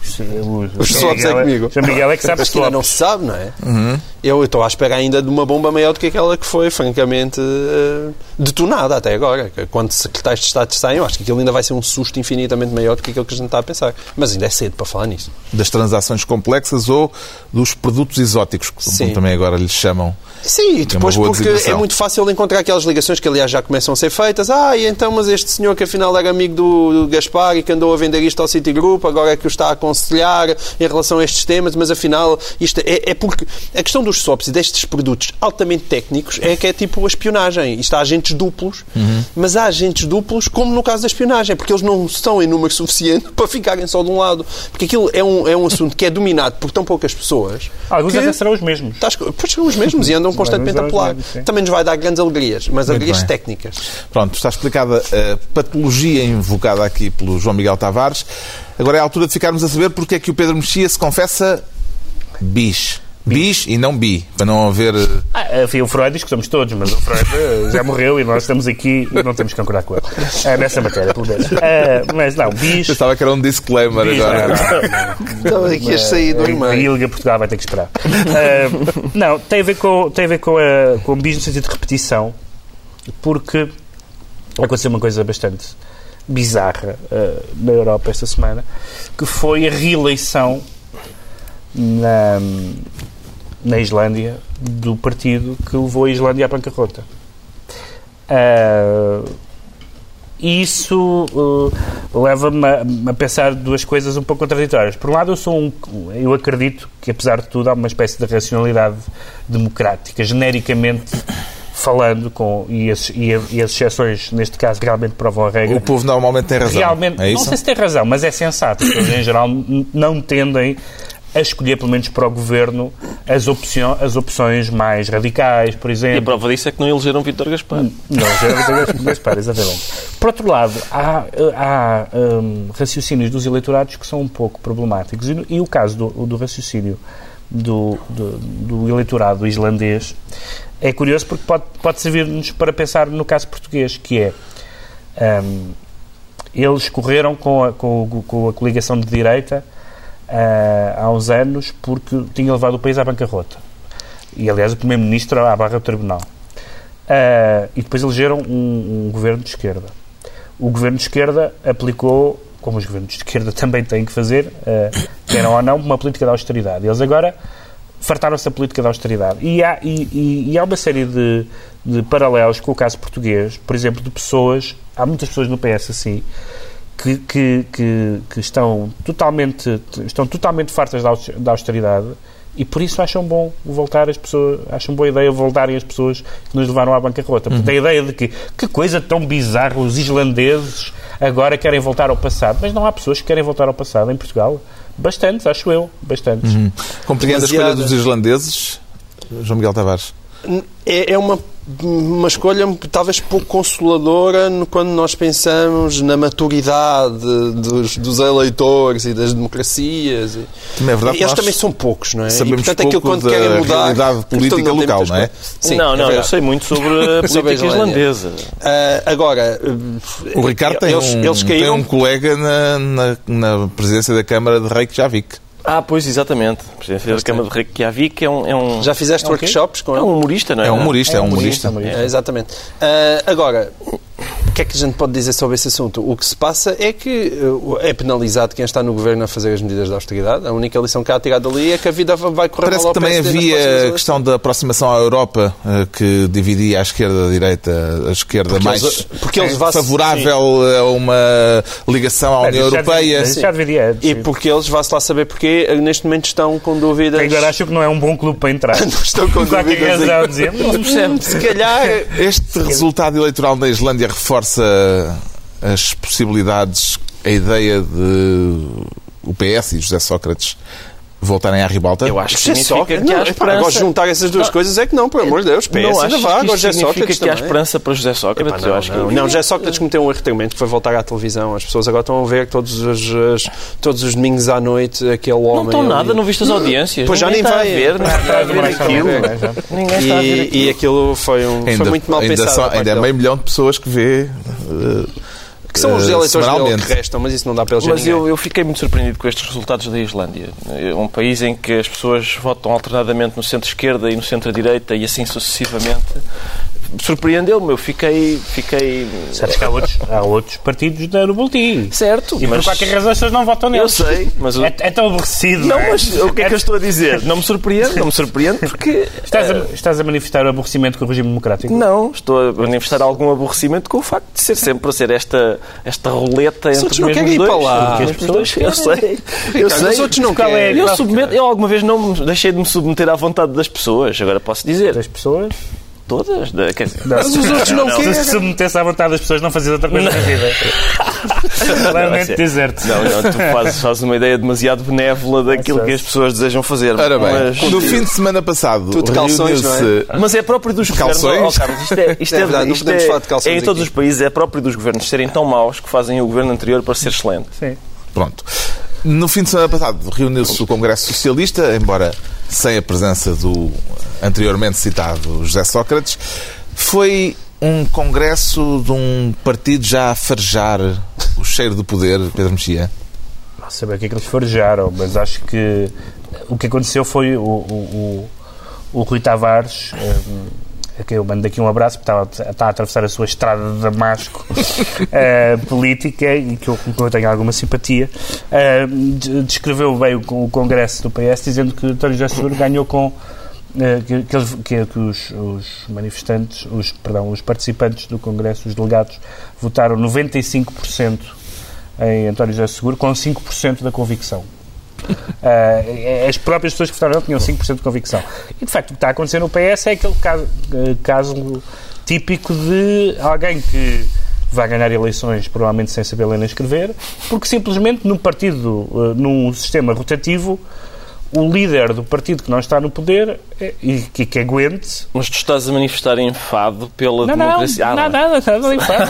Sim, o- Os swaps é Miguel comigo. João Miguel é que sabe ainda não swaps. se sabe, não é? Eu estou à espera ainda de uma bomba maior do que aquela que foi, francamente, eh, detonada até agora. Quando secretários de Estado saem, eu acho que aquilo ainda vai ser um susto infinitamente maior do que aquilo que a gente está a pensar. Mas ainda é cedo para falar nisso. Das transações complexas ou dos produtos exóticos, como Sim. também agora lhes chamam? Sim, e depois É porque é designação. muito fácil encontrar aquelas ligações que, aliás, já começam a ser feitas. Ah, e então, mas este senhor que afinal era amigo do, do Gaspar e que andou a vender isto ao Citigroup, agora é que o está a aconselhar em relação a estes temas, mas afinal, isto é, é porque a questão dos swaps e destes produtos altamente técnicos é que é tipo a espionagem. Isto há agentes duplos, mas há agentes duplos, como no caso da espionagem, porque eles não estão em número suficiente para ficarem só de um lado. Porque aquilo é um, é um assunto que é dominado por tão poucas pessoas. Alguns que- até serão os mesmos. Estás, pois são os mesmos e andam constantemente a pular. Também nos vai dar grandes alegrias, mas alegrias bem. técnicas. Pronto, está explicada a patologia invocada aqui pelo João Miguel Tavares. Agora é a altura de ficarmos a saber porque é que o Pedro Mexia se confessa bis. Bis e não bi, para não haver... eh, Ah, enfim, o Freud diz que somos todos, mas o Freud eh, já morreu e nós estamos aqui e não temos que concordar com ele. Ah, nessa matéria, pelo menos. Ah, mas não, bis. Pensava que era um disclaimer bis agora. não. Então aqui a sair do A meio. Ilha Portugal vai ter que esperar. Ah, não, tem a ver com, tem a ver com, a, com o bis no sentido de repetição, porque aconteceu uma coisa bastante bizarra ah, na Europa esta semana, que foi a reeleição na, na Islândia do partido que levou a Islândia à bancarrota. Ah, isso uh, leva-me a, a pensar duas coisas um pouco contraditórias. Por um lado, eu sou um, eu acredito que apesar de tudo há uma espécie de racionalidade democrática, genericamente falando com e as, e, e as exceções neste caso realmente provam a regra. O povo normalmente tem razão. Realmente, é não sei se tem razão, mas é sensato. As pessoas, em geral, não tendem a escolher, pelo menos para o governo, as, opcio- as opções mais radicais, por E a exemplo. prova disso é que não elegeram Vítor Gaspar. Não, já é Gaspar, exatamente. Por outro lado, há, há hum, raciocínios dos eleitorados que são um pouco problemáticos. E, e o caso do, do raciocínio do, do, do eleitorado islandês é curioso porque pode, pode servir-nos para pensar no caso português, que é um, eles correram com a, com, com a coligação de direita uh, há uns anos porque tinha levado o país à bancarrota. E, aliás, o Primeiro-Ministro à barra do Tribunal. Uh, e depois elegeram um, um, governo de esquerda. O governo de esquerda aplicou, como os governos de esquerda também têm que fazer, uh, queiram ou não, uma política de austeridade. Eles agora fartaram-se da política de austeridade. E há, e, e, e há uma série de, de paralelos com o caso português, por exemplo, de pessoas, há muitas pessoas no PS assim, que, que, que, que, estão, totalmente, estão totalmente fartas da austeridade e por isso acham bom voltar as pessoas, acham boa ideia voltarem as pessoas que nos levaram à bancarrota. Porque uhum. a ideia de que que coisa tão bizarra, os islandeses agora querem voltar ao passado. Mas não há pessoas que querem voltar ao passado em Portugal. Bastantes, acho eu, bastantes. Uhum. Compreende a escolha dos islandeses, João Miguel Tavares? É, é uma uma escolha talvez pouco consoladora quando nós pensamos na maturidade dos, dos eleitores e das democracias. Também é verdade Eles também são poucos, não é? Sabemos e, portanto, aquilo quando querem mudar. realidade política local, não é? Sim, não, não, é eu sei muito sobre a política islandesa. Uh, agora, o Ricardo tem, eles, um, eles caíram... tem um colega na, na, na presidência da Câmara de Reykjavik. Ah, pois, exatamente. Presidente da Câmara de Reykjavik é um, é um... Já fizeste é um workshops com ele? É um humorista, não é? É um humorista, é um humorista. É, exatamente. Uh, agora, que é que a gente pode dizer sobre esse assunto? O que se passa é que é penalizado quem está no governo a fazer as medidas de austeridade. A única lição que há tirado ali é que a vida vai correr Parece mal que também havia a questão da aproximação à Europa eh, que dividia a esquerda a direita, a esquerda porque mais eles, porque eles favorável sim. a uma ligação à União Europeia. Já dividia, e porque eles, vá-se lá saber porque neste momento estão com dúvidas. Agora acho que não é um bom clube para entrar. não estão com dúvidas. Não se calhar este resultado eleitoral na Islândia reforça reforça as possibilidades, a ideia de o PS e José Sócrates voltarem à ribalta? Eu acho que significa que, que há esperança. Agora, juntar essas duas não, coisas é que não, por amor de Deus. PS não ainda vá, agora José Sócrates que há esperança para José Sócrates. Epá, não, eu acho não, que... não, José Sócrates cometeu um erro tremendo que foi voltar à televisão. As pessoas agora estão a ver todos os, todos os domingos à noite aquele homem... Não estão nada, não viste as audiências. Pois já nem vai ver, não está a ver aquilo. Ninguém está a ver aquilo. E aquilo foi muito mal pensado. Ainda é meio milhão de pessoas que vê eh, que são os eleitores dele que restam, mas isso não dá para eles Mas eu, eu, fiquei muito surpreendido com estes resultados da Islândia. É um país em que as pessoas votam alternadamente no centro-esquerda e no centro-direita e assim sucessivamente surpreendeu-me. Eu fiquei. fiquei... Sabes que há outros, há outros partidos no Boletim. Certo. E mas... por qualquer razão as pessoas não votam neles. Eu sei, mas. É, é tão aborrecido. Não, mas o que é, é que eu estou a dizer? Não me surpreende, não me surpreende porque. Estás a, estás a manifestar aborrecimento com o regime democrático? Não, estou a manifestar algum aborrecimento com o facto de ser sempre a ser esta, esta roleta entre os mesmos dois. Para lá. As pessoas, eu sei. Eu sei. Os outros não querem. Eu, submeto, eu alguma vez não deixei de me submeter à vontade das pessoas, agora posso dizer. Das pessoas? Todas? Quer dizer, mas os outros não, não querem. Se submetesse à vontade das pessoas, não fazias outra coisa na vida. Claramente dizer-te. Não, não, tu fazes, fazes uma ideia demasiado benévola daquilo que as pessoas desejam fazer. Ora bem, mas... no fim de semana passado, Tudo calções, não é? Mas é próprio dos calções? governos. Oh, Carlos, isto é, isto é, é verdade, isto é, é em todos aqui. os países, é próprio dos governos serem tão maus que fazem o governo anterior para ser excelente. Sim. Pronto. No fim de semana passado reuniu-se o Congresso Socialista, embora sem a presença do anteriormente citado José Sócrates. Foi um congresso de um partido já a farejar o cheiro do poder, Pedro Mexia? Não sei bem o que é que eles farejaram, mas acho que o que aconteceu foi o, o, o, o Rui Tavares, um, a quem eu mando daqui um abraço, porque está, está a atravessar a sua estrada de Damasco uh, política e que eu, que eu tenho alguma simpatia, uh, descreveu bem o, o Congresso do PS, dizendo que António José Seguro ganhou com eh, que, que, que os, os, manifestantes, os, perdão, os participantes do Congresso, os delegados, votaram 95% em António José Seguro, com 5% da convicção. Uh, as próprias pessoas que votaram tinham 5% de convicção. E, de facto, o que está a acontecer no PS é aquele caso, caso típico de alguém que vai ganhar eleições provavelmente sem saber ler nem escrever, porque simplesmente num partido, num sistema rotativo, o líder do partido que não está no poder é, e que, que aguente. Mas tu estás a manifestar enfado pela não, democracia. Não, ah, não, nada, nada enfado.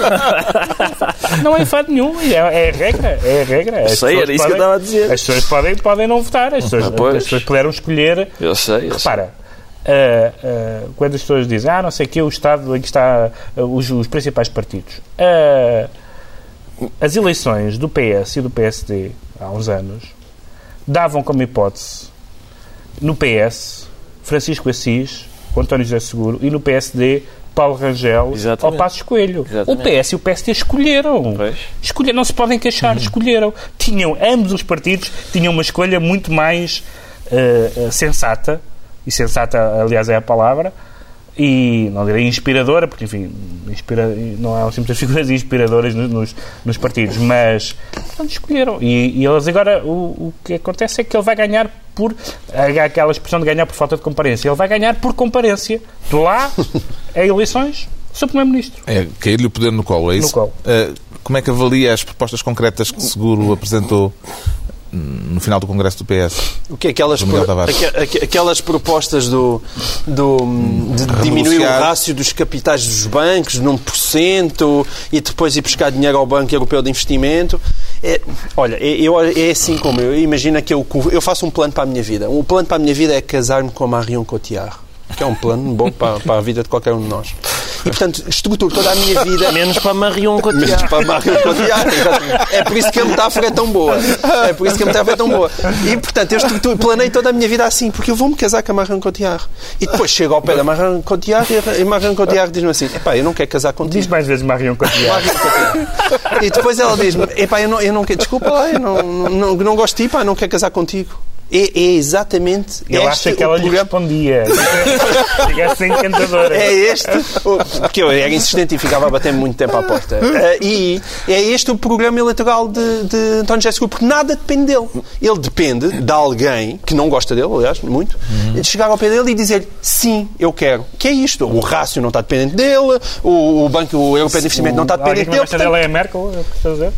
não é enfado nenhum. É, é a regra. É regra. As sei, era isso podem, que eu estava a dizer. As pessoas podem, podem não votar. As pessoas, ah, as pessoas puderam escolher. Eu sei. Eu Repara. ah, ah, quando as pessoas dizem, ah, não sei o que, o Estado em que está ah, os, os principais partidos. Ah, as eleições do PS e do PSD, há uns anos, davam como hipótese no PS Francisco Assis, António José Seguro, e no PSD Paulo Rangel Exatamente. ao Passos Coelho. Exatamente. O PS e o PSD escolheram. Escolheram, não se podem queixar, escolheram. Tinham, ambos os partidos tinham uma escolha muito mais eh, sensata, e sensata, aliás, é a palavra, e não direi inspiradora, porque, enfim, inspira, não há sempre as figuras inspiradoras nos, nos, partidos, mas portanto, escolheram. E, e eles agora, o, o que acontece é que ele vai ganhar por, aquela expressão de ganhar por falta de comparência, ele vai ganhar por comparência. De lá, a eleições, Sr. Primeiro-Ministro. É cair-lhe o poder no colo, é isso? No colo. Ah, como é que avalia as propostas concretas que Seguro apresentou no final do Congresso do PS? O que é aquelas, Do Miguel pro- aque- aquelas propostas do, do, de diminuir o rácio dos capitais dos bancos num por cento e depois ir buscar dinheiro ao Banco Europeu de Investimento. É, olha, é, eu, é assim como eu. Imagina que eu, eu faço um plano para a minha vida. Um plano para a minha vida é casar-me com a Marion Cotillard. Que é um plano bom para, para a vida de qualquer um de nós. E, portanto, estruturo toda a minha vida Menos para Marion menos Cotillard. para a Marion Cotillard. É por isso que a metáfora é tão boa. É por isso que a metáfora é tão boa. E, portanto, eu estrutu- planei toda a minha vida assim, porque eu vou-me casar com a Marion Cotillard. E depois chego ao pé da Marion Cotillard e a- Marion Cotillard diz-me assim, epá, eu não quero casar contigo. Diz mais vezes Marion Cotillard. Marion Cotillard. E depois ela diz-me, epá, eu não, eu não quero, desculpa lá, eu não, não, não gosto de ti, pá, não quero casar contigo. É, é exatamente Ele este acha que ela lhe programa- respondia. Ficasse encantadora. é este, porque eu era insistente e ficava a bater muito tempo à porta. Eh, e é este o programa eleitoral de, de António José Seguro, porque nada depende dele. Ele depende de alguém que não gosta dele, aliás, muito, de chegar ao pé dele e dizer sim, eu quero. Que é isto? O rácio não está dependente dele, o, o Banco Europeu de Investimento não está Alguém dependente que não dele. gosta portanto, dela é a Merkel, é o que estou a dizer?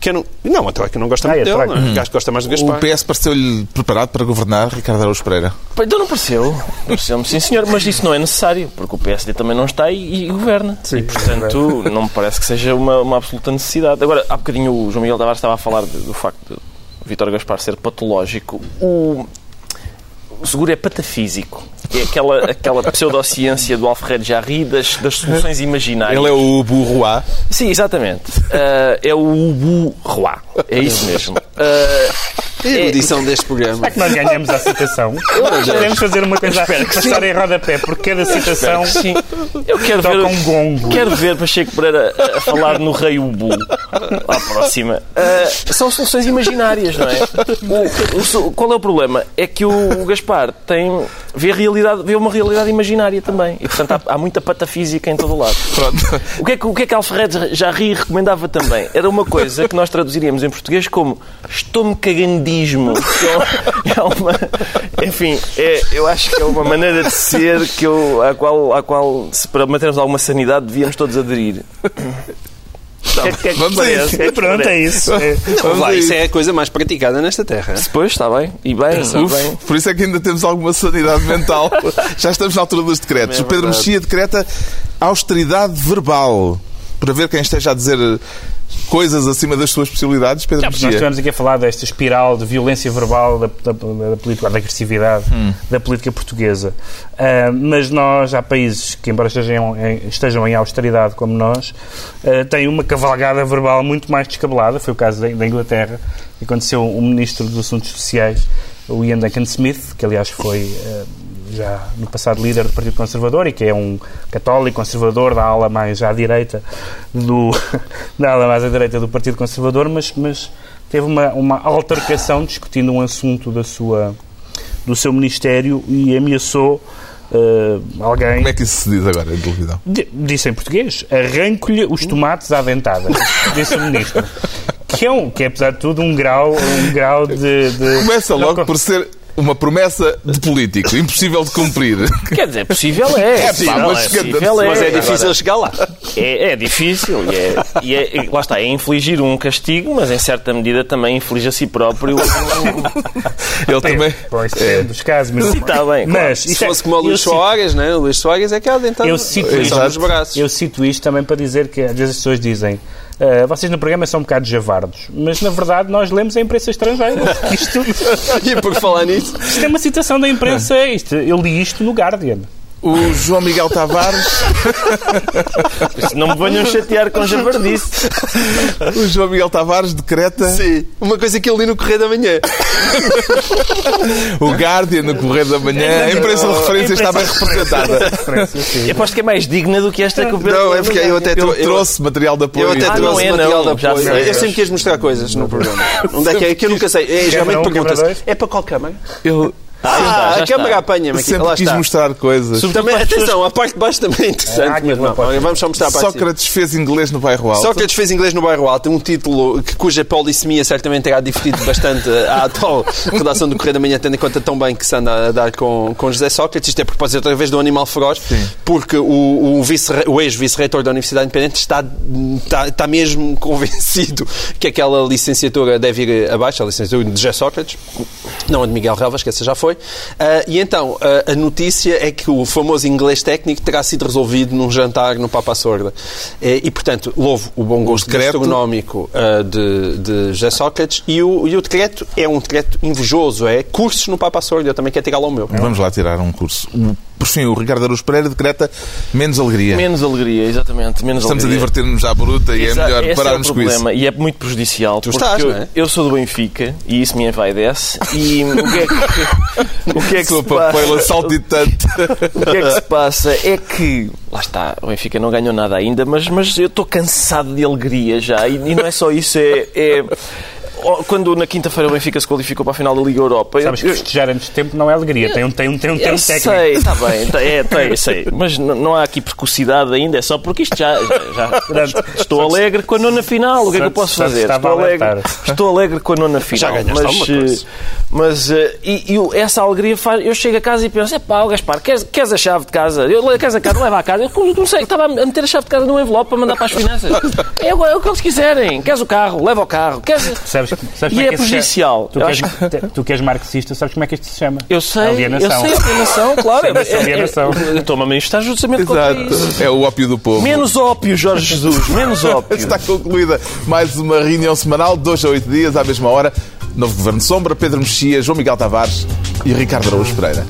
Que não, não, a Troika não gosta Ah, muito é dele. Não é? O gajo gosta mais do O Gaspar. PS pareceu-lhe preparado para governar Ricardo Araújo Pereira. Então não pareceu. Pareceu-me, sim senhor, mas isso não é necessário, porque o PSD também não está e, e governa. e, portanto, não me parece que seja uma, uma absoluta necessidade. Agora, há bocadinho o João Miguel Tavares estava a falar do facto de Vítor Gaspar ser patológico. O, o seguro é patafísico. É aquela, aquela pseudociência do Alfred Jarry das, das soluções imaginárias. Ele é o Bourrois. Sim, exatamente. Ah, é o Ubu Roy. É isso mesmo. A erudição deste programa. Será que nós ganhamos a citação? Podemos fazer uma coisa, passar em rodapé, porque cada citação Sim. Eu quero ver, toca um gongo. quero ver Pacheco Pereira a, falar no Rei Ubu à próxima. Ah, são soluções imaginárias, não é? O- o qual é o problema? É que o, o Gaspar tem, vê, a realidade, vê uma realidade imaginária também. E, portanto, há, há muita patafísica em todo o lado. Pronto. O que, é que, o que é que Alfred Jarry recomendava também? Era uma coisa que nós traduziríamos em português como estou-me cagandismo. Que é uma, enfim, é, eu acho que é uma maneira de ser que eu, à, qual, à qual, se para mantermos alguma sanidade, devíamos todos aderir. Que é que- é que Vamos a isso. É Pronto, é isso. É. Não, vai, isso é a coisa mais praticada nesta terra. Depois, está bem. E bem, Uf, bem. por isso é que ainda temos alguma sanidade mental. Já estamos na altura dos decretos. É o Pedro. Mexia decreta austeridade verbal. Para ver quem esteja a dizer coisas acima das suas possibilidades, Pedro Não, nós estivemos aqui a falar desta espiral de violência verbal da, da, da política, da agressividade da política portuguesa. Ah, mas nós, há países que, embora estejam em, estejam em austeridade como nós, ah, têm uma cavalgada verbal muito mais descabelada. Foi o caso da, da Inglaterra, que aconteceu o Ministro dos Assuntos Sociais, o Ian Duncan Smith, que aliás foi ah, já no passado líder do Partido Conservador e que é um católico conservador da ala mais à direita do da ala mais à direita do Partido Conservador, mas, mas teve uma, uma altercação discutindo um assunto da sua do seu ministério e ameaçou eh, alguém Como é que isso se diz agora em televisão? D- disse em português, arranco-lhe os tomates à dentada, disse o ministro. Que é, um, que é, apesar de tudo, um grau, um grau de... de- Começa logo por ser uma promessa de político, impossível de cumprir. Quer dizer, possível é. É, pá, possível mas é, possível é. Mas é Agora, difícil chegar lá. É, é difícil e, é, e é- e lá está, é infligir um castigo, mas em certa medida também inflige a si próprio. Ele também. Bom, isso é dos casos, mas, Sim, está bem, claro. mas Se isto é- fosse como o Luís cito- Soares, né? o Luís Soares é que há dentro Eu cito, braços. eu cito isto também para dizer que às vezes as pessoas dizem "Ah, vocês no programa são um bocado javardos, mas na verdade nós lemos a imprensa estrangeira. Isto, E por falar nisso, isto é uma citação da imprensa. Isto, eu li isto no Guardian. O João Miguel Tavares. Não me venham chatear com javardice. O João Miguel Tavares decreta sim, uma coisa que eu li no Correio da Manhã. o Guardian no Correio da Manhã. A imprensa de referência está bem representada. Eu aposto que é mais digna do que esta que o Pedro Não, é porque eu até eu- trouxe material de apoio. Eu até Ah, trouxe não é, material não, de apoio. Eu sempre quis mostrar coisas no programa. Onde é que é? Que eu nunca sei. É, geralmente dois? É para qual câmara? Ele Ah, a câmara apanha-me aqui. sempre Lá quis está. mostrar coisas. Também, atenção, a parte de baixo também é interessante. Ah, mas não pode. vamos só mostrar a parte. Sócrates fez inglês no bairro Alto. Sócrates fez inglês no bairro Alto, um título que, cuja polissemia certamente terá divertido bastante à atual redação do Correio da Manhã, tendo em conta tão bem que se anda a dar com, com José Sócrates. Isto é propósito outra vez do Animal Feroz, porque o, o, vice, o ex-vice-reitor da Universidade Independente está, está, está mesmo convencido que aquela licenciatura deve ir abaixo, a licenciatura de José Sócrates, não a de Miguel Relvas, que essa já foi. Ah, e então, ah, a notícia é que o famoso inglês técnico terá sido resolvido num jantar no Papa Sorda. Eh, E, portanto, louvo o bom gosto decreto- gastronómico ah, de, de José Sócrates e o, e o decreto é um decreto invejoso, é cursos no Papa Sorda, eu também quero tirá-lo ao meu. Vamos lá tirar um curso. O- Por fim, o Ricardo Araújo Pereira decreta menos alegria. Menos alegria, exatamente. Menos Estamos a alegria. divertir-nos à bruta e é Exa- melhor esse pararmos é o com isso. problema e é muito prejudicial. Tu estás, eu, é? eu sou do Benfica e isso me envaidece. E o que é que, o que, é que se passa? O que é que se passa é que, lá está, o Benfica não ganhou nada ainda, mas, mas eu estou cansado de alegria já. E, e não é só isso, é. é- quando na quinta-feira o Benfica se qualificou para a final da Liga Europa. eu- Sabes que eu- festejar antes de tempo não é alegria. Tem um, tem um, tem um tempo técnico. sei, está bem, tá- é, tem, sei, mas não há aqui precocidade ainda, é só porque isto já, já, já- estou alegre com a nona final, o que é que eu posso fazer? Estou alegre, estou alegre com a nona final, ganhaste mas, coisa. eh, mas eh, e, essa alegria faz, eu chego a casa e penso, é pá, Gaspar, queres, queres a chave de casa? Eu queres a casa, leva a casa, eu não sei, estava a meter a chave de casa num envelope para mandar para as finanças, é, o- é o que eles quiserem, queres o carro, leva o carro, queres... Sabes E é se prejudicial. Tu Eu que, és, acho tu que és marxista, sabes como é que isto se chama? Eu sei, Alienação. eu sei, alienação, claro. É- é- alienação. é- Toma-me a manifestar justamente contra isso. Exato. É o ópio do povo. Menos ópio, Jorge Jesus, menos ópio. Está concluída mais uma reunião semanal, de dois a oito dias, à mesma hora. Novo Governo Sombra, Pedro Mexia, João Miguel Tavares e Ricardo Araújo Pereira.